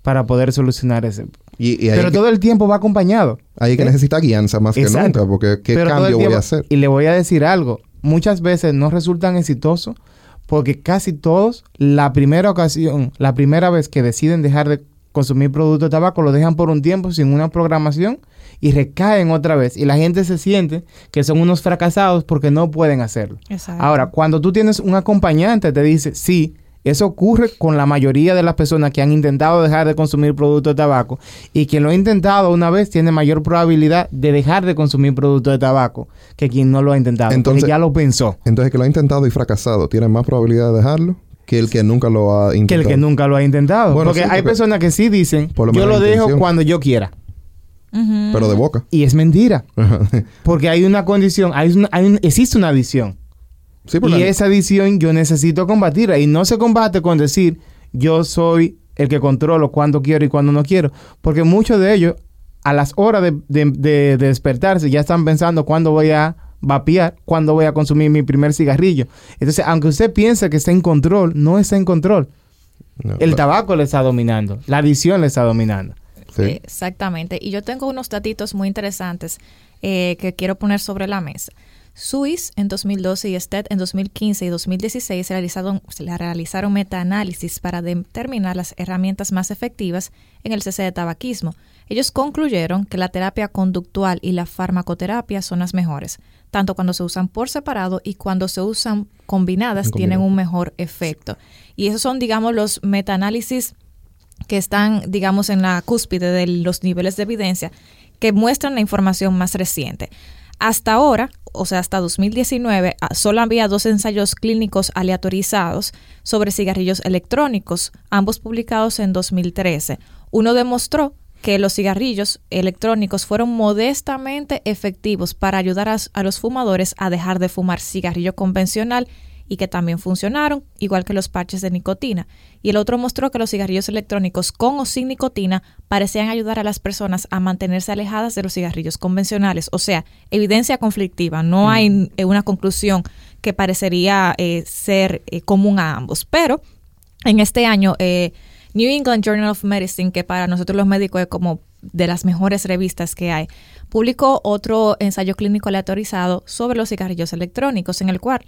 para poder solucionar ese. Y, Pero que, todo el tiempo va acompañado. ahí que ¿eh? necesita guianza más que nunca, porque ¿qué Pero cambio voy a hacer? Y le voy a decir algo. Muchas veces no resultan exitosos porque casi todos, la primera ocasión, la primera vez que deciden dejar de consumir productos de tabaco, lo dejan por un tiempo sin una programación y recaen otra vez. Y la gente se siente que son unos fracasados porque no pueden hacerlo. Exacto. Ahora, cuando tú tienes un acompañante, te dice, sí, eso ocurre con la mayoría de las personas que han intentado dejar de consumir productos de tabaco y quien lo ha intentado una vez tiene mayor probabilidad de dejar de consumir productos de tabaco que quien no lo ha intentado, Entonces- ya lo pensó, Entonces, el que lo ha intentado y fracasado tiene más probabilidad de dejarlo que el que nunca lo ha que intentado. el que nunca lo ha intentado. Bueno, porque sí, hay porque- personas que sí dicen, Por lo yo lo dejo intención. cuando yo quiera. Pero de boca. Y es mentira, porque hay una condición, hay una- hay un- existe una adicción. Sí, Y esa adicción yo necesito combatirla. Y no se combate con decir yo soy el que controlo cuándo quiero y cuándo no quiero. Porque muchos de ellos, a las horas de, de- de- de despertarse, ya están pensando cuándo voy a vapear, cuándo voy a consumir mi primer cigarrillo. Entonces, aunque usted piense que está en control, no está en control. No, El tabaco le está dominando. La adicción le está dominando. sí. Exactamente. Y yo tengo unos datitos muy interesantes eh, que quiero poner sobre la mesa. Suis en 2012 y STED en 2015 y 2016 realizaron, realizaron metaanálisis para determinar las herramientas más efectivas en el cese de tabaquismo. Ellos concluyeron que la terapia conductual y la farmacoterapia son las mejores, tanto cuando se usan por separado y cuando se usan combinadas En tienen un mejor efecto. Y esos son, digamos, los metaanálisis que están, digamos, en la cúspide de los niveles de evidencia que muestran la información más reciente. Hasta ahora, o sea, hasta 2019, ah, solo había dos ensayos clínicos aleatorizados sobre cigarrillos electrónicos, ambos publicados en 2013. Uno demostró que los cigarrillos electrónicos fueron modestamente efectivos para ayudar a, a los fumadores a dejar de fumar cigarrillo convencional y que también funcionaron, igual que los parches de nicotina. Y el otro mostró que los cigarrillos electrónicos con o sin nicotina parecían ayudar a las personas a mantenerse alejadas de los cigarrillos convencionales. O sea, evidencia conflictiva, no hay eh, una conclusión que parecería eh, ser eh, común a ambos. Pero en este año, eh, New England Journal of Medicine, que para nosotros los médicos es como de las mejores revistas que hay, publicó otro ensayo clínico aleatorizado sobre los cigarrillos electrónicos, en el cual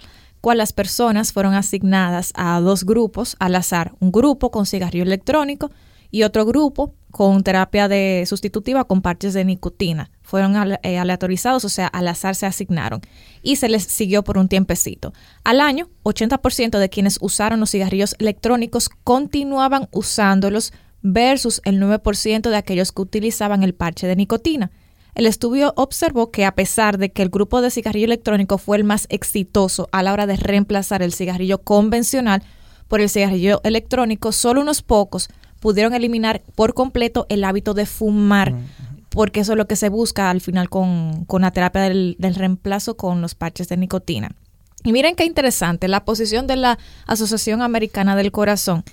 cual las personas fueron asignadas a dos grupos al azar, un grupo con cigarrillo electrónico y otro grupo con terapia de sustitutiva con parches de nicotina. Fueron eh, aleatorizados, o sea, al azar se asignaron y se les siguió por un tiempecito. Al año, 80% de quienes usaron los cigarrillos electrónicos continuaban usándolos versus el 9% de aquellos que utilizaban el parche de nicotina. El estudio observó que a pesar de que el grupo de cigarrillo electrónico fue el más exitoso a la hora de reemplazar el cigarrillo convencional por el cigarrillo electrónico, solo unos pocos pudieron eliminar por completo el hábito de fumar, porque eso es lo que se busca al final con, con la terapia del, del reemplazo con los parches de nicotina. Y miren qué interesante, la posición de la Asociación Americana del Corazón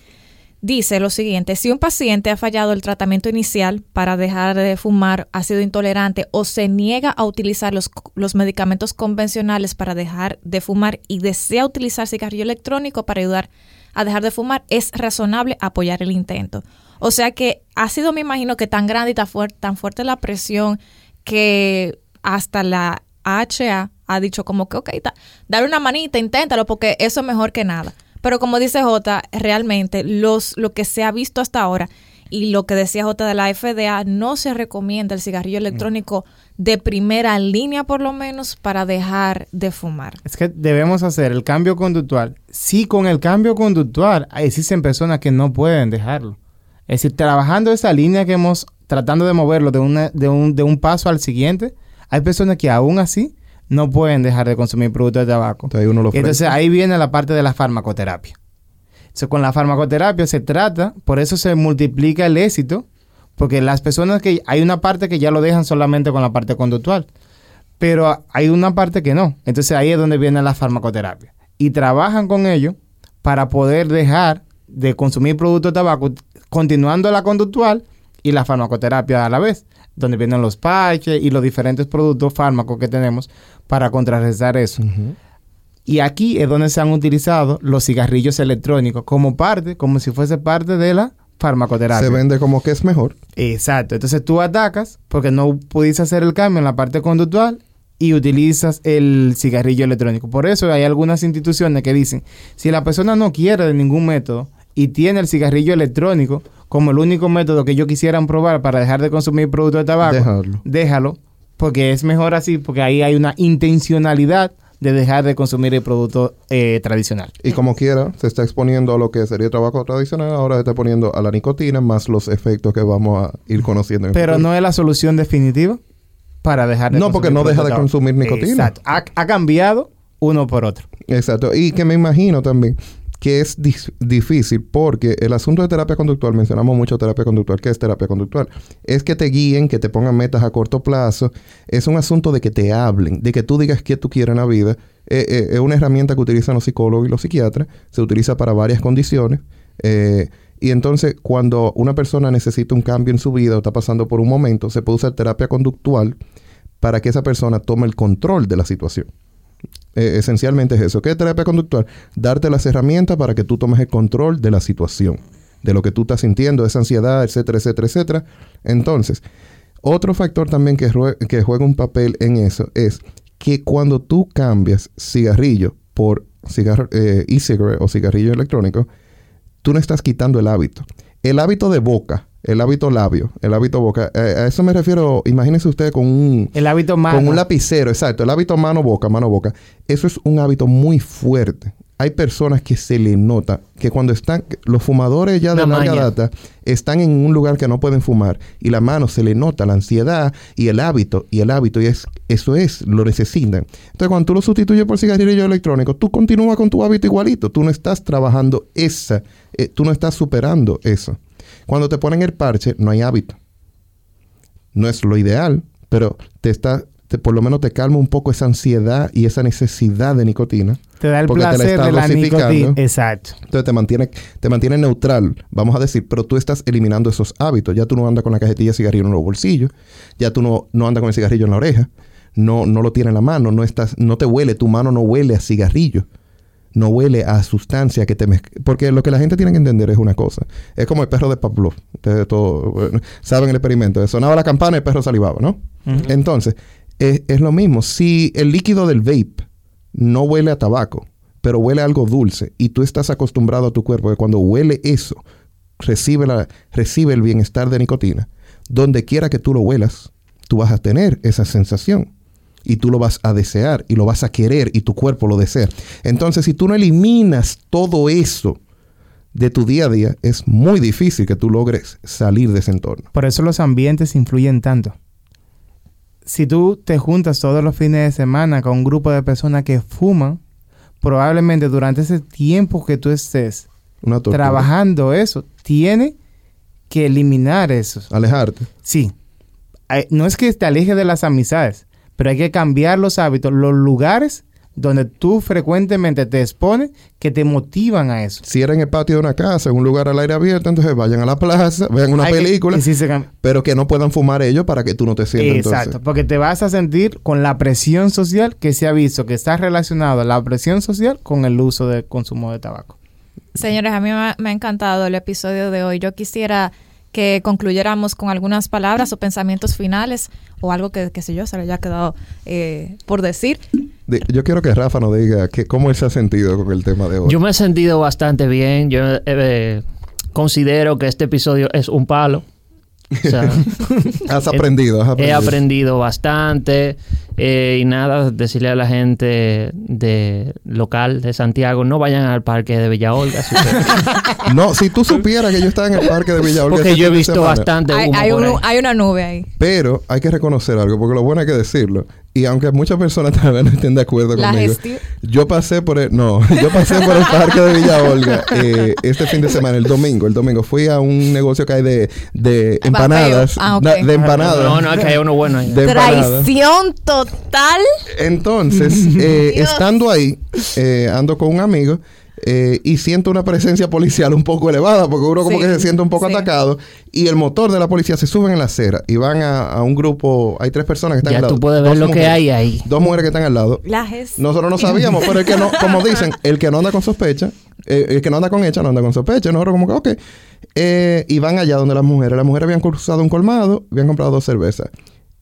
dice lo siguiente, si un paciente ha fallado el tratamiento inicial para dejar de fumar, ha sido intolerante o se niega a utilizar los, los medicamentos convencionales para dejar de fumar y desea utilizar cigarrillo electrónico para ayudar a dejar de fumar, es razonable apoyar el intento. O sea que ha sido, me imagino, que tan grande y tan, tan fuerte la presión que hasta la HA ha dicho como que, ok, dale una manita, inténtalo, porque eso es mejor que nada. Pero como dice J, realmente los, lo que se ha visto hasta ahora y lo que decía J de la FDA, no se recomienda el cigarrillo electrónico de primera línea por lo menos para dejar de fumar. Es que debemos hacer el cambio conductual. Sí, con el cambio conductual existen personas que no pueden dejarlo. Es decir, trabajando esa línea que hemos, tratando de moverlo de, una, de, un, de un paso al siguiente, hay personas que aún así no pueden dejar de consumir productos de tabaco. Entonces ahí uno lo Y entonces ofrece. ahí viene la parte de la farmacoterapia. Entonces, con la farmacoterapia se trata, por eso se multiplica el éxito, porque las personas que hay una parte que ya lo dejan solamente con la parte conductual, pero hay una parte que no. Entonces ahí es donde viene la farmacoterapia. Y trabajan con ello para poder dejar de consumir productos de tabaco, continuando la conductual y la farmacoterapia a la vez, donde vienen los parches y los diferentes productos fármacos que tenemos para contrarrestar eso. Y aquí es donde se han utilizado los cigarrillos electrónicos como parte, como si fuese parte de la farmacoterapia. Se vende como que es mejor. Exacto. Entonces tú atacas porque no pudiste hacer el cambio en la parte conductual y utilizas el cigarrillo electrónico. Por eso hay algunas instituciones que dicen, si la persona no quiere de ningún método y tiene el cigarrillo electrónico como el único método que ellos quisieran probar para dejar de consumir productos de tabaco, Dejarlo. déjalo, porque es mejor así, porque ahí hay una intencionalidad de dejar de consumir el producto eh, tradicional. Y como quiera, se está exponiendo a lo que sería tabaco tradicional, ahora se está poniendo a la nicotina, más los efectos que vamos a ir conociendo. en Pero no es la solución definitiva para dejar de No, porque consumir no deja de consumir nicotina. Exacto. Ha, ha cambiado uno por otro. Exacto. Y que me imagino también que es difícil porque el asunto de terapia conductual, mencionamos mucho terapia conductual. ¿Qué es terapia conductual? Es que te guíen, que te pongan metas a corto plazo. Es un asunto de que te hablen, de que tú digas qué tú quieres en la vida. Eh, eh, es una herramienta que utilizan los psicólogos y los psiquiatras. Se utiliza para varias condiciones. Eh, y entonces, cuando una persona necesita un cambio en su vida o está pasando por un momento, se puede usar terapia conductual para que esa persona tome el control de la situación. Eh, esencialmente es eso. ¿Qué es terapia conductual? Darte las herramientas para que tú tomes el control de la situación, de lo que tú estás sintiendo, esa ansiedad, etcétera, etcétera, etcétera. Entonces, otro factor también que, juega un papel en eso es que cuando tú cambias cigarrillo por cigarro, eh, o cigarrillo electrónico, tú no estás quitando el hábito. El hábito de boca, el hábito labio, el hábito boca, eh, a eso me refiero, imagínense usted con un, El hábito más. con un lapicero, exacto. El hábito mano-boca, mano-boca. Eso es un hábito muy fuerte. Hay personas que se le nota que cuando están, los fumadores ya de larga data están en un lugar que no pueden fumar y la mano se le nota la ansiedad y el hábito y el hábito y es eso es lo necesitan. Entonces cuando tú lo sustituyes por cigarrillo electrónico, tú continúas con tu hábito igualito. Tú no estás trabajando esa, eh, tú no estás superando eso. Cuando te ponen el parche, no hay hábito. No es lo ideal, pero te está, te- por lo menos te calma un poco esa ansiedad y esa necesidad de nicotina. Te da el Porque te la placer de la nicotina. Exacto. Entonces te mantiene, te mantiene neutral, vamos a decir, pero tú estás eliminando esos hábitos. Ya tú no andas con la cajetilla de cigarrillo en los bolsillos, ya tú no, no andas con el cigarrillo en la oreja, no, no lo tienes en la mano, no estás, no te huele, tu mano no huele a cigarrillo, no huele a sustancia que te mezcla. Porque lo que la gente tiene que entender es una cosa. Es como el perro de Pavlov. Ustedes bueno, saben el experimento. Sonaba la campana y el perro salivaba, ¿no? Entonces, es, es lo mismo. Si el líquido del vape no huele a tabaco, pero huele a algo dulce, y tú estás acostumbrado a tu cuerpo que cuando huele eso, recibe, la, recibe el bienestar de nicotina, donde quiera que tú lo huelas, tú vas a tener esa sensación. Y tú lo vas a desear y lo vas a querer y tu cuerpo lo desea. Entonces, si tú no eliminas todo eso de tu día a día, es muy difícil que tú logres salir de ese entorno. Por eso los ambientes influyen tanto. Si tú te juntas todos los fines de semana con un grupo de personas que fuman, probablemente durante ese tiempo que tú estés trabajando eso, tiene que eliminar eso. Alejarte. Sí. No es que te alejes de las amistades, pero hay que cambiar los hábitos, los lugares donde tú frecuentemente te expones que te motivan a eso. Si era en el patio de una casa, en un lugar al aire abierto, entonces vayan a la plaza, vean una Hay que- película, sí pero que no puedan fumar ellos para que tú no te sientas Exacto, entonces. porque te vas a sentir con la presión social que se ha visto que está relacionado la presión social con el uso del consumo de tabaco. Señores, a mí me ha, me ha encantado el episodio de hoy. Yo quisiera que concluyéramos con algunas palabras o pensamientos finales o algo que, qué sé yo, se le haya quedado eh, por decir. De- yo quiero que Rafa nos diga que, cómo él se ha sentido con el tema de hoy. Yo me he sentido bastante bien. Yo eh, considero que este episodio es un palo. O sea, has aprendido, has he aprendido bastante. Eh, y nada, decirle a la gente de local de Santiago, no vayan al parque de Villa Olga. No, si tú supieras que yo estaba en el parque de Villa Olga porque yo he visto semana, bastante Hay, humo hay un- ahí. hay una nube ahí. Pero hay que reconocer algo, porque lo bueno hay que decirlo. Y aunque muchas personas tal vez no estén de acuerdo La conmigo, gestión. yo pasé por el, no, yo pasé por el parque de Villa Olga eh, este fin de semana, el domingo. El domingo fui a un negocio que hay de, de empanadas, Ah, ok. na- de empanadas. No, no, es que hay uno bueno ahí. de. Traición total. Entonces, eh, estando ahí, eh, ando con un amigo eh, y siento una presencia policial un poco elevada, porque uno como Sí, que se siente un poco sí. atacado, y el motor de la policía se sube en la acera y van a, a un grupo, hay tres personas que están Ya al lado. tú puedes ver dos lo que mujeres- hay ahí. Dos mujeres que están al lado. La gest- Nosotros no sabíamos, pero el que no, como dicen, el que no anda con sospecha, eh, el que no anda con hecha no anda con sospecha. Nosotros como que, ok. Eh, y van allá donde las mujeres. Las mujeres habían cruzado un colmado, habían comprado dos cervezas.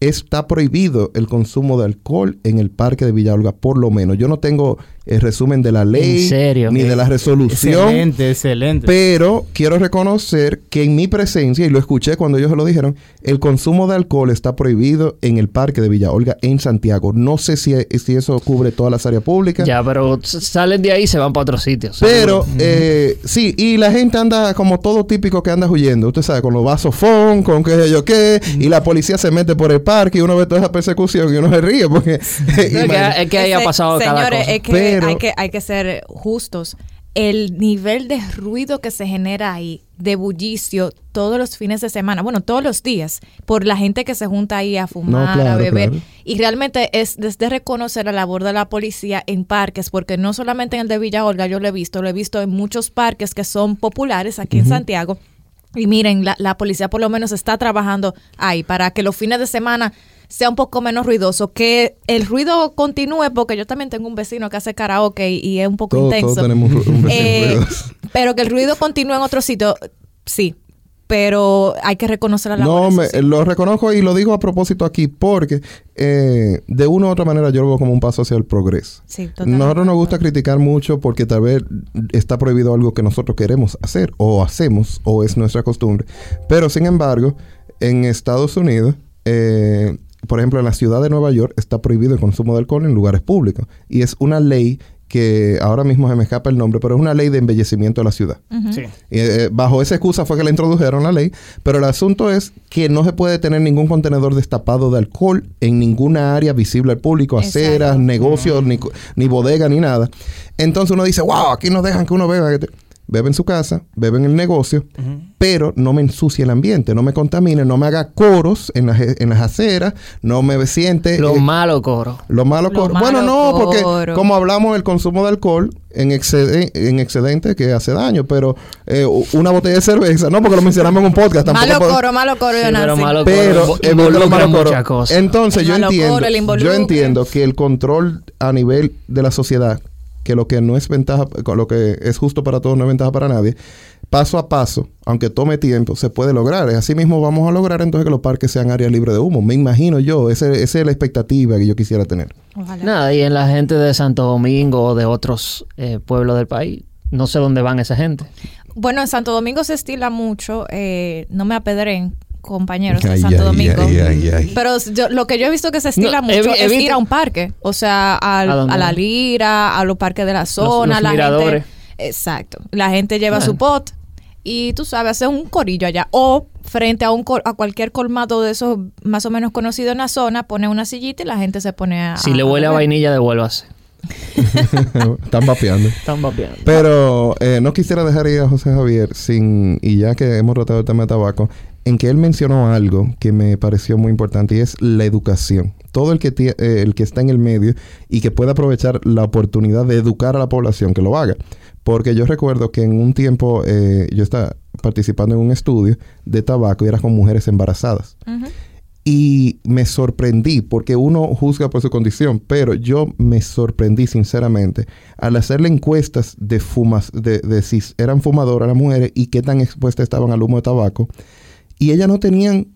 Está prohibido el consumo de alcohol en el parque de Villa Olga, por lo menos. Yo no tengo el resumen de la ley, ¿En serio? ni de la resolución. Excelente, excelente. Pero quiero reconocer que en mi presencia, y lo escuché cuando ellos se lo dijeron, el consumo de alcohol está prohibido en el parque de Villa Olga en Santiago. No sé si, si eso cubre todas las áreas públicas. Ya, pero salen de ahí y se van para otros sitios. Pero eh, sí, y la gente anda como todo típico que anda huyendo, usted sabe, con los vasos fon, con qué sé yo qué, y la policía se mete por el parque y uno ve toda esa persecución y uno se ríe porque... Es, que, es que ahí ha Ese- pasado cada Señores, cosa. es que, Pero- hay que hay que ser justos. El nivel de ruido que se genera ahí, de bullicio, todos los fines de semana, bueno, todos los días, por la gente que se junta ahí a fumar, claro, a beber. claro. Y realmente es desde reconocer la labor de la policía en parques, porque no solamente en el de Villa Olga yo lo he visto, lo he visto en muchos parques que son populares aquí en Santiago. Y miren, la, la policía por lo menos está trabajando ahí para que los fines de semana sea un poco menos ruidoso, que el ruido continúe, porque yo también tengo un vecino que hace karaoke y, es un poco intenso. todos tenemos un, vecino Eh, pero que el ruido continúe en otro sitio, sí. Pero hay que reconocer la labor. No, me- lo reconozco y lo digo a propósito aquí porque eh, de una u otra manera yo lo veo como un paso hacia el progreso. Sí, totalmente Nosotros nos gusta criticar mucho porque tal vez está prohibido algo que nosotros queremos hacer o hacemos o es nuestra costumbre. Pero sin embargo, en Estados Unidos, eh, por ejemplo, en la ciudad de Nueva York está prohibido el consumo de alcohol en lugares públicos. Y es una ley que ahora mismo se me escapa el nombre, pero es una ley de embellecimiento de la ciudad. Ujú. Sí. Y, eh, bajo esa excusa fue que le introdujeron la ley, pero el asunto es que no se puede tener ningún contenedor destapado de alcohol en ninguna área visible al público, aceras, Exacto. negocios, ni, bodega, ni nada. Entonces uno dice, wow, aquí no dejan que uno beba. Bebe en su casa, bebe en el negocio, pero no me ensucie el ambiente, no me contamine, no me haga coros en las, en las aceras, no me siente... Lo eh, malo coro. lo malo Lo coro. Bueno, malo no, porque coro. como hablamos del consumo de alcohol en, excede- en excedente que hace daño, pero eh, una botella de cerveza, no, porque lo mencionamos en un podcast. tampoco Malo puedo- coro, malo coro, Sí, pero malo pero coro eh, malo coro. muchas cosas. Entonces El yo malo entiendo, coro, yo entiendo que el control a nivel de la sociedad, que lo que no es ventaja, lo que es justo para todos no es ventaja para nadie, paso a paso, aunque tome tiempo, se puede lograr. Así mismo vamos a lograr entonces que los parques sean áreas libres de humo. Me imagino yo, ese- esa es la expectativa que yo quisiera tener. Ojalá. Nada, y en la gente de Santo Domingo o de otros eh, pueblos del país, no sé dónde van esa gente. Bueno, en Santo Domingo se estila mucho, eh, no me apedren, compañeros de Ay, Santo ay, Domingo. ay, ay, ay. Pero yo- lo que yo he visto que se estila No, mucho es ir a un parque. O sea, al- ¿A a, la Lira, a los parques de la zona. los la miradores. gente. Exacto. La gente lleva su pot y tú sabes, hace un corillo allá. O frente a un a cualquier colmado de esos más o menos conocidos en la zona, pone una sillita y la gente se pone a. Si le huele a beber. vainilla, devuélvase. Están vapeando. Están vapeando. Pero eh, no quisiera dejar ir a José Javier sin, y ya que hemos tratado el tema de tabaco, en que él mencionó algo que me pareció muy importante y es la educación. Todo el que, eh, el que está en el medio y que pueda aprovechar la oportunidad de educar a la población, que lo haga. Porque yo recuerdo que en un tiempo eh, yo estaba participando en un estudio de tabaco y era con mujeres embarazadas. Y me sorprendí, porque uno juzga por su condición, pero yo me sorprendí sinceramente al hacerle encuestas de fumas, de, de si eran fumadoras las mujeres y qué tan expuestas estaban al humo de tabaco. Y ellas no tenían,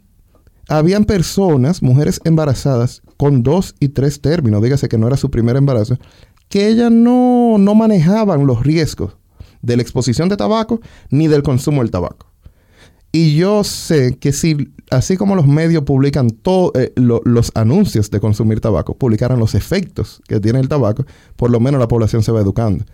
habían personas, mujeres embarazadas, con dos y tres términos, dígase que no era su primer embarazo, que ellas no, no manejaban los riesgos de la exposición de tabaco ni del consumo del tabaco. Y yo sé que si, así como los medios publican todos los anuncios de consumir tabaco, publicaran los efectos que tiene el tabaco, por lo menos la población se va educando.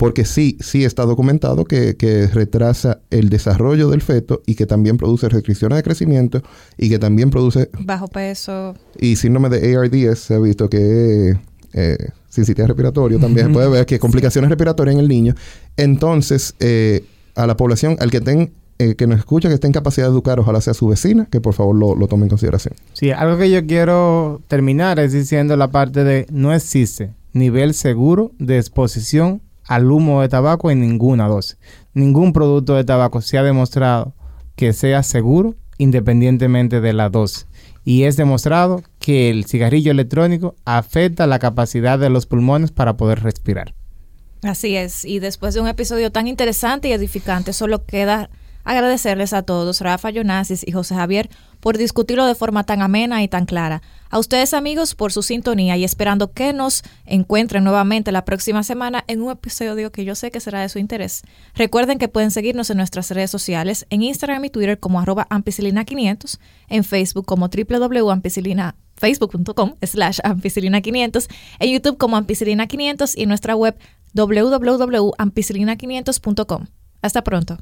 Porque sí, sí está documentado que, que retrasa el desarrollo del feto y que también produce restricciones de crecimiento y que también produce, Bajo peso. y síndrome de ARDS, se ha visto que eh, sincitial respiratorio también se puede ver que complicaciones respiratorias en el niño. Entonces, eh, a la población, al que estén eh, que nos escucha, que esté en capacidad de educar, ojalá sea su vecina, que por favor lo, lo tome en consideración. Sí, algo que yo quiero terminar es diciendo la parte de no existe nivel seguro de exposición al humo de tabaco en ninguna dosis. Ningún producto de tabaco se ha demostrado que sea seguro independientemente de la dosis. Y es demostrado que el cigarrillo electrónico afecta la capacidad de los pulmones para poder respirar. Así es, y después de un episodio tan interesante y edificante, solo queda agradecerles a todos, Rafa Yonasis y José Javier, por discutirlo de forma tan amena y tan clara. A ustedes amigos por su sintonía y esperando que nos encuentren nuevamente la próxima semana en un episodio que yo sé que será de su interés. Recuerden que pueden seguirnos en nuestras redes sociales, en Instagram y Twitter como arroba ampicilina500, en Facebook como www.ampicilina facebook.com slash ampicilina500, en YouTube como ampicilina500 y nuestra web www.ampicilina500.com. Hasta pronto.